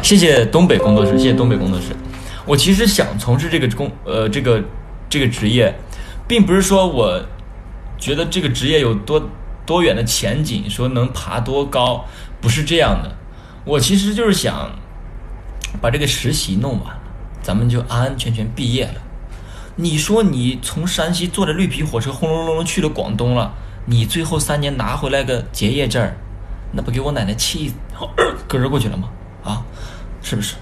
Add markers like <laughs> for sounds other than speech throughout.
谢谢东北工作室，谢谢东北工作室。我其实想从事这个工呃这个这个职业，并不是说我觉得这个职业有多多远的前景，说能爬多高，不是这样的。我其实就是想把这个实习弄完了，咱们就安安全全毕业了。你说你从山西坐着绿皮火车轰隆隆去了广东了，你最后三年拿回来个结业证儿，那不给我奶奶气嗝过去了吗？是不是？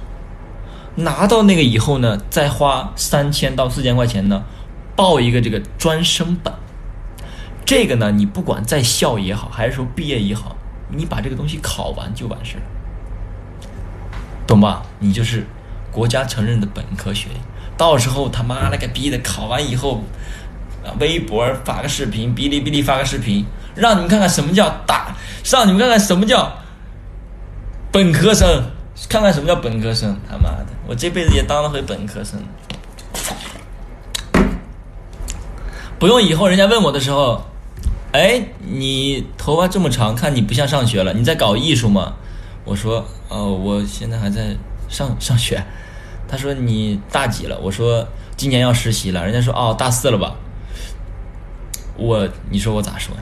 拿到那个以后呢，再花三千到四千块钱呢，报一个这个专升本。这个呢，你不管在校也好，还是说毕业也好，你把这个东西考完就完事了，懂吧？你就是国家承认的本科学历。到时候他妈了个逼的，考完以后，微博发个视频，哔哩哔哩发个视频，让你们看看什么叫大，让你们看看什么叫本科生，看看什么叫本科生。他妈的，我这辈子也当了回本科生。不用以后人家问我的时候，哎，你头发这么长，看你不像上学了，你在搞艺术吗？我说，哦，我现在还在上上学。他说你大几了？我说今年要实习了。人家说哦，大四了吧？我你说我咋说？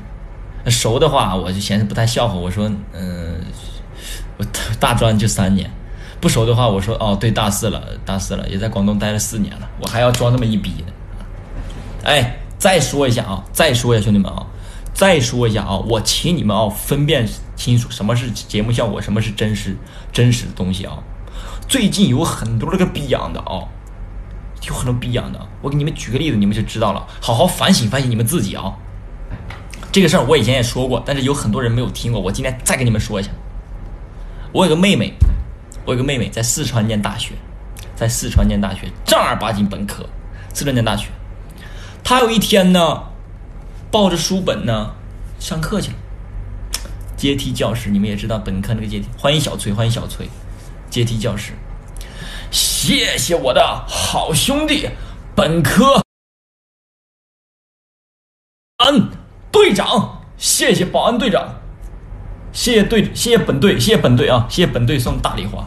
熟的话我就嫌不太笑话。我说嗯，我 <laughs> 大专就三年。不熟的话我说哦，对，大四了，大四了，也在广东待了四年了。我还要装那么一逼呢。哎，再说一下啊，再说一下兄弟们啊，再说一下啊，我请你们啊分辨清楚什么是节目效果，什么是真实真实的东西啊。最近有很多那个逼养的啊，有很多逼养的。我给你们举个例子，你们就知道了。好好反省反省你们自己啊。这个事儿我以前也说过，但是有很多人没有听过。我今天再跟你们说一下。我有个妹妹，我有个妹妹在四川念大学，在四川念大学正儿八经本科，四川念大学。她有一天呢，抱着书本呢上课去了。阶梯教室，你们也知道本科那个阶梯。欢迎小崔，欢迎小崔。阶梯教室，谢谢我的好兄弟，本科安队长，谢谢保安队长，谢谢队，谢谢本队，谢谢本队啊，谢谢本队送大礼花，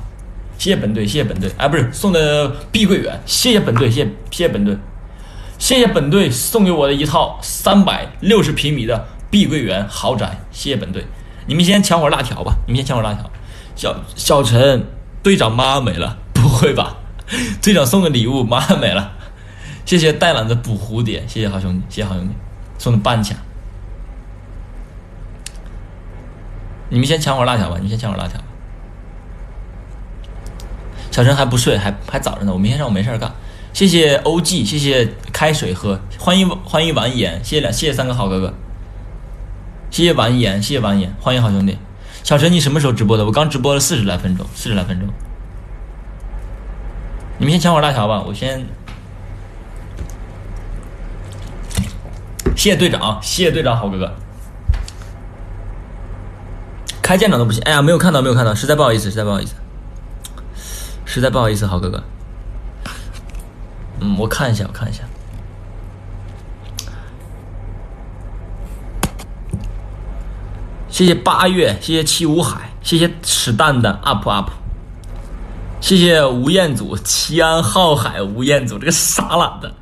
谢谢本队，谢谢本队，哎，不是送的碧桂园，谢谢本队，谢谢谢谢本队，谢谢本队送给我的一套三百六十平米的碧桂园豪宅，谢谢本队，你们先抢会辣条吧，你们先抢会辣条，小小陈。队长妈没了？不会吧？队长送的礼物，妈没了。谢谢带懒的捕蝴蝶，谢谢好兄弟，谢谢好兄弟送的半抢。你们先抢会辣条吧，你们先抢会辣条。小陈还不睡，还还早着呢。我明天上午没事干。谢谢 OG，谢谢开水喝，欢迎欢迎完颜，谢谢两谢谢三个好哥哥。谢谢完颜，谢谢完颜，欢迎好兄弟。小陈，你什么时候直播的？我刚直播了四十来分钟，四十来分钟。你们先抢会辣条吧，我先。谢谢队长，谢谢队长，好哥哥。开舰长都不行，哎呀，没有看到，没有看到，实在不好意思，实在不好意思，实在不好意思，好哥哥。嗯，我看一下，我看一下。谢谢八月，谢谢七五海，谢谢吃蛋的 up up，谢谢吴彦祖，齐安浩海，吴彦祖这个傻懒的，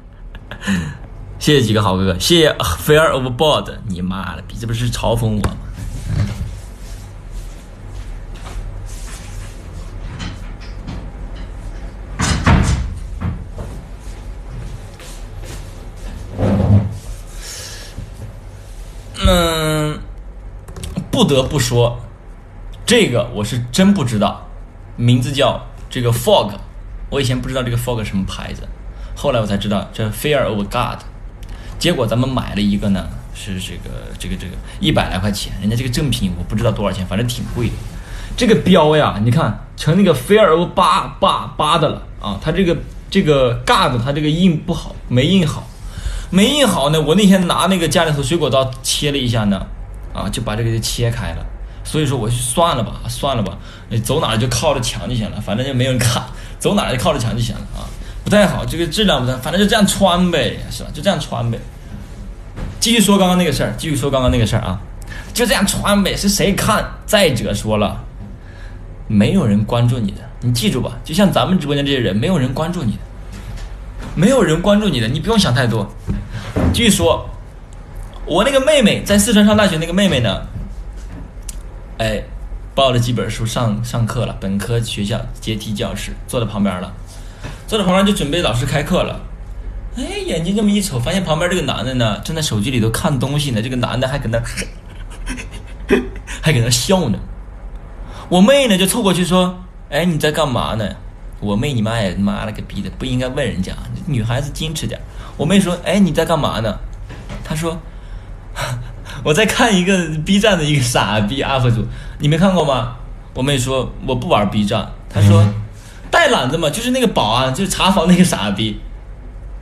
谢谢几个好哥哥，谢谢 fair of board，你妈的逼，这不是嘲讽我吗？不得不说，这个我是真不知道，名字叫这个 Fog，我以前不知道这个 Fog 什么牌子，后来我才知道这 Fear of God，结果咱们买了一个呢，是这个这个这个一百来块钱，人家这个正品我不知道多少钱，反正挺贵的。这个标呀，你看成那个 Fear of 八八八的了啊，它这个这个 God 它这个印不好，没印好，没印好呢。我那天拿那个家里头水果刀切了一下呢。啊，就把这个就切开了，所以说我就算了吧，算了吧，你走哪就靠着墙就行了，反正就没人看，走哪就靠着墙就行了啊，不太好，这个质量不太，反正就这样穿呗，是吧？就这样穿呗。继续说刚刚那个事儿，继续说刚刚那个事儿啊，就这样穿呗，是谁看？再者说了，没有人关注你的，你记住吧，就像咱们直播间这些人，没有人关注你的，没有人关注你的，你不用想太多。继续说，我那个妹妹在四川上大学，那个妹妹呢，哎，抱了几本书上上课了，本科学校阶梯教室，坐在旁边了，坐在旁边就准备老师开课了。哎，眼睛这么一瞅，发现旁边这个男的呢，正在手机里头看东西呢。这个男的还搁那，<laughs> 还搁那笑呢。我妹呢就凑过去说：“哎，你在干嘛呢？”我妹你妈呀，妈了个逼的，不应该问人家，女孩子矜持点。我妹说：“哎，你在干嘛呢？”她说：“我在看一个 B 站的一个傻逼 UP 主，你没看过吗？”我妹说：“我不玩 B 站。”她说：“带懒子嘛，就是那个保安，就是查房那个傻逼。”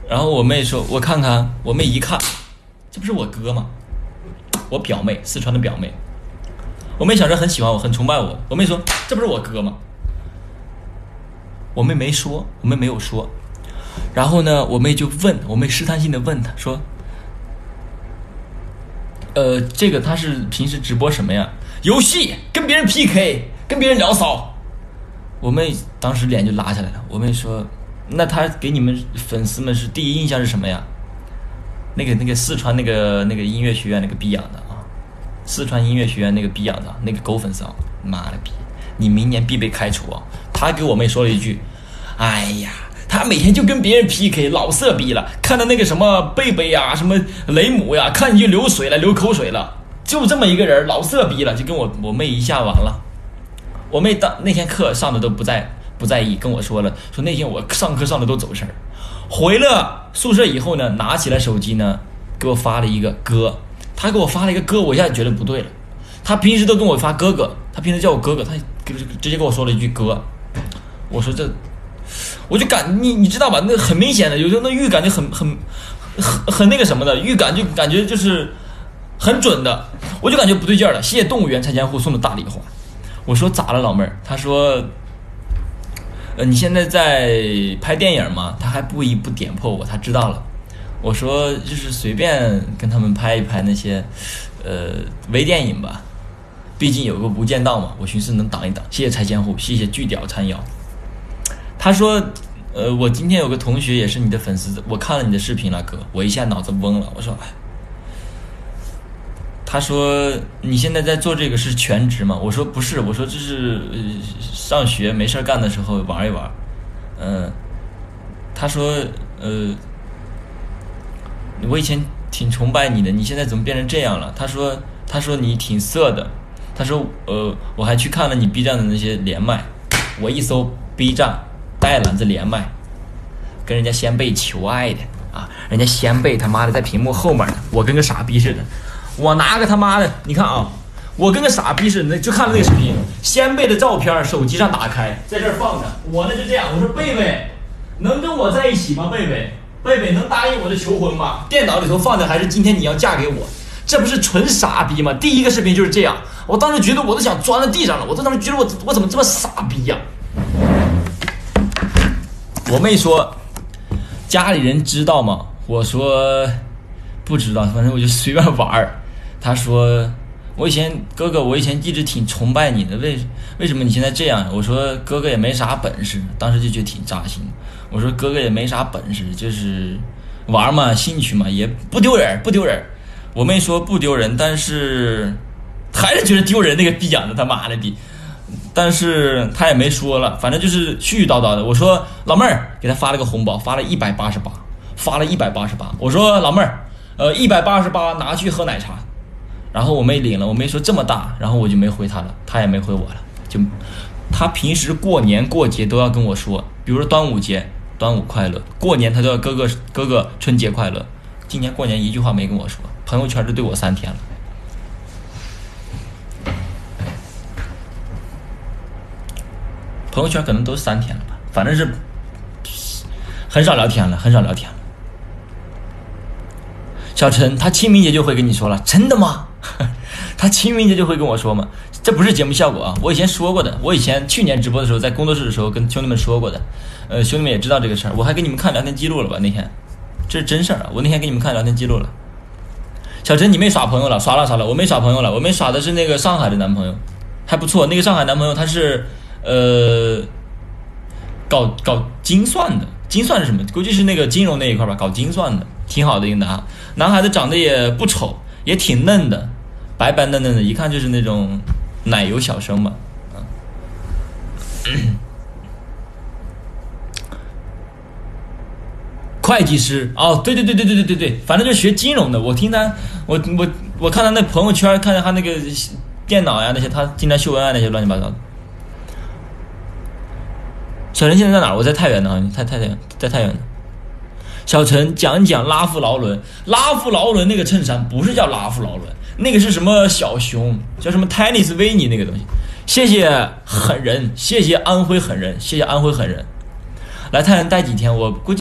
然后我妹说：“我看看。”我妹一看，这不是我哥吗？我表妹，四川的表妹。我妹小时候很喜欢我，很崇拜我。我妹说：“这不是我哥吗？”我妹没说，我妹没有说。然后呢，我妹就问我妹试探性的问他说：“呃，这个他是平时直播什么呀？游戏跟别人 PK，跟别人聊骚。”我妹当时脸就拉下来了。我妹说：“那他给你们粉丝们是第一印象是什么呀？”那个那个四川那个那个音乐学院那个逼养的啊，四川音乐学院那个逼养的那个狗粉丝啊，妈了逼！你明年必被开除啊！他给我妹说了一句：“哎呀。”他每天就跟别人 PK，老色逼了。看到那个什么贝贝呀，什么雷姆呀，看你就流水了，流口水了。就这么一个人，老色逼了，就跟我我妹一下完了。我妹当那天课上的都不在不在意，跟我说了，说那天我上课上的都走神儿。回了宿舍以后呢，拿起来手机呢，给我发了一个哥。他给我发了一个哥，我一下觉得不对了。他平时都跟我发哥哥，他平时叫我哥哥，他直接跟我说了一句哥。我说这。我就感你你知道吧？那很明显的，有时候那预感就很很很很那个什么的预感，就感觉就是很准的。我就感觉不对劲了。谢谢动物园拆迁户送的大礼花。我说咋了，老妹儿？他说，呃，你现在在拍电影吗？他还不一不点破我，他知道了。我说就是随便跟他们拍一拍那些呃微电影吧，毕竟有个无间道嘛。我寻思能挡一挡。谢谢拆迁户，谢谢巨屌撑腰。他说：“呃，我今天有个同学也是你的粉丝，我看了你的视频了，哥，我一下脑子懵了。我说，哎，他说你现在在做这个是全职吗？我说不是，我说这是呃上学没事干的时候玩一玩。嗯，他说，呃，我以前挺崇拜你的，你现在怎么变成这样了？他说，他说你挺色的。他说，呃，我还去看了你 B 站的那些连麦，我一搜 B 站。”带篮子连麦，跟人家先辈求爱的啊！人家先辈他妈的在屏幕后面呢，我跟个傻逼似的。我拿个他妈的，你看啊，我跟个傻逼似的，那就看了那个视频。先辈的照片，手机上打开，在这儿放着。我呢就这样，我说贝贝，能跟我在一起吗？贝贝，贝贝能答应我的求婚吗？电脑里头放的还是今天你要嫁给我，这不是纯傻逼吗？第一个视频就是这样，我当时觉得我都想钻在地上了，我当时觉得我我怎么这么傻逼呀？<laughs> 我妹说：“家里人知道吗？”我说：“不知道，反正我就随便玩儿。”她说：“我以前哥哥，我以前一直挺崇拜你的，为为什么你现在这样？”我说：“哥哥也没啥本事。”当时就觉得挺扎心。我说：“哥哥也没啥本事，就是玩嘛，兴趣嘛，也不丢人，不丢人。”我妹说：“不丢人，但是还是觉得丢人。”那个逼养的他妈的逼。但是他也没说了，反正就是絮絮叨叨的。我说老妹儿，给他发了个红包，发了一百八十八，发了一百八十八。我说老妹儿，呃，一百八十八拿去喝奶茶。然后我没领了，我没说这么大，然后我就没回他了，他也没回我了。就他平时过年过节都要跟我说，比如说端午节，端午快乐；过年他都要哥哥哥哥春节快乐。今年过年一句话没跟我说，朋友圈都对我三天了。朋友圈可能都三天了吧，反正是很少聊天了，很少聊天了。小陈他清明节就会跟你说了，真的吗？<laughs> 他清明节就会跟我说吗？这不是节目效果啊，我以前说过的，我以前去年直播的时候，在工作室的时候跟兄弟们说过的，呃，兄弟们也知道这个事儿，我还给你们看聊天记录了吧？那天这是真事儿啊，我那天给你们看聊天记录了。小陈，你没耍朋友了？耍了耍了，我没耍朋友了，我没耍的是那个上海的男朋友，还不错，那个上海男朋友他是。呃，搞搞精算的，精算是什么？估计是那个金融那一块吧，搞精算的，挺好的一个男孩。男孩子长得也不丑，也挺嫩的，白白嫩嫩的，一看就是那种奶油小生嘛。会计师哦，对对对对对对对对，反正就学金融的。我听他，我我我看他那朋友圈，看见他那个电脑呀那些，他经常秀恩爱那些乱七八糟的。小陈现在在哪儿？我在太原呢，太太太，在太原呢。小陈讲一讲拉夫劳伦，拉夫劳伦那个衬衫不是叫拉夫劳伦，那个是什么小熊，叫什么 Tennis 维尼那个东西。谢谢狠人，谢谢安徽狠人，谢谢安徽狠人，来太原待几天？我估计。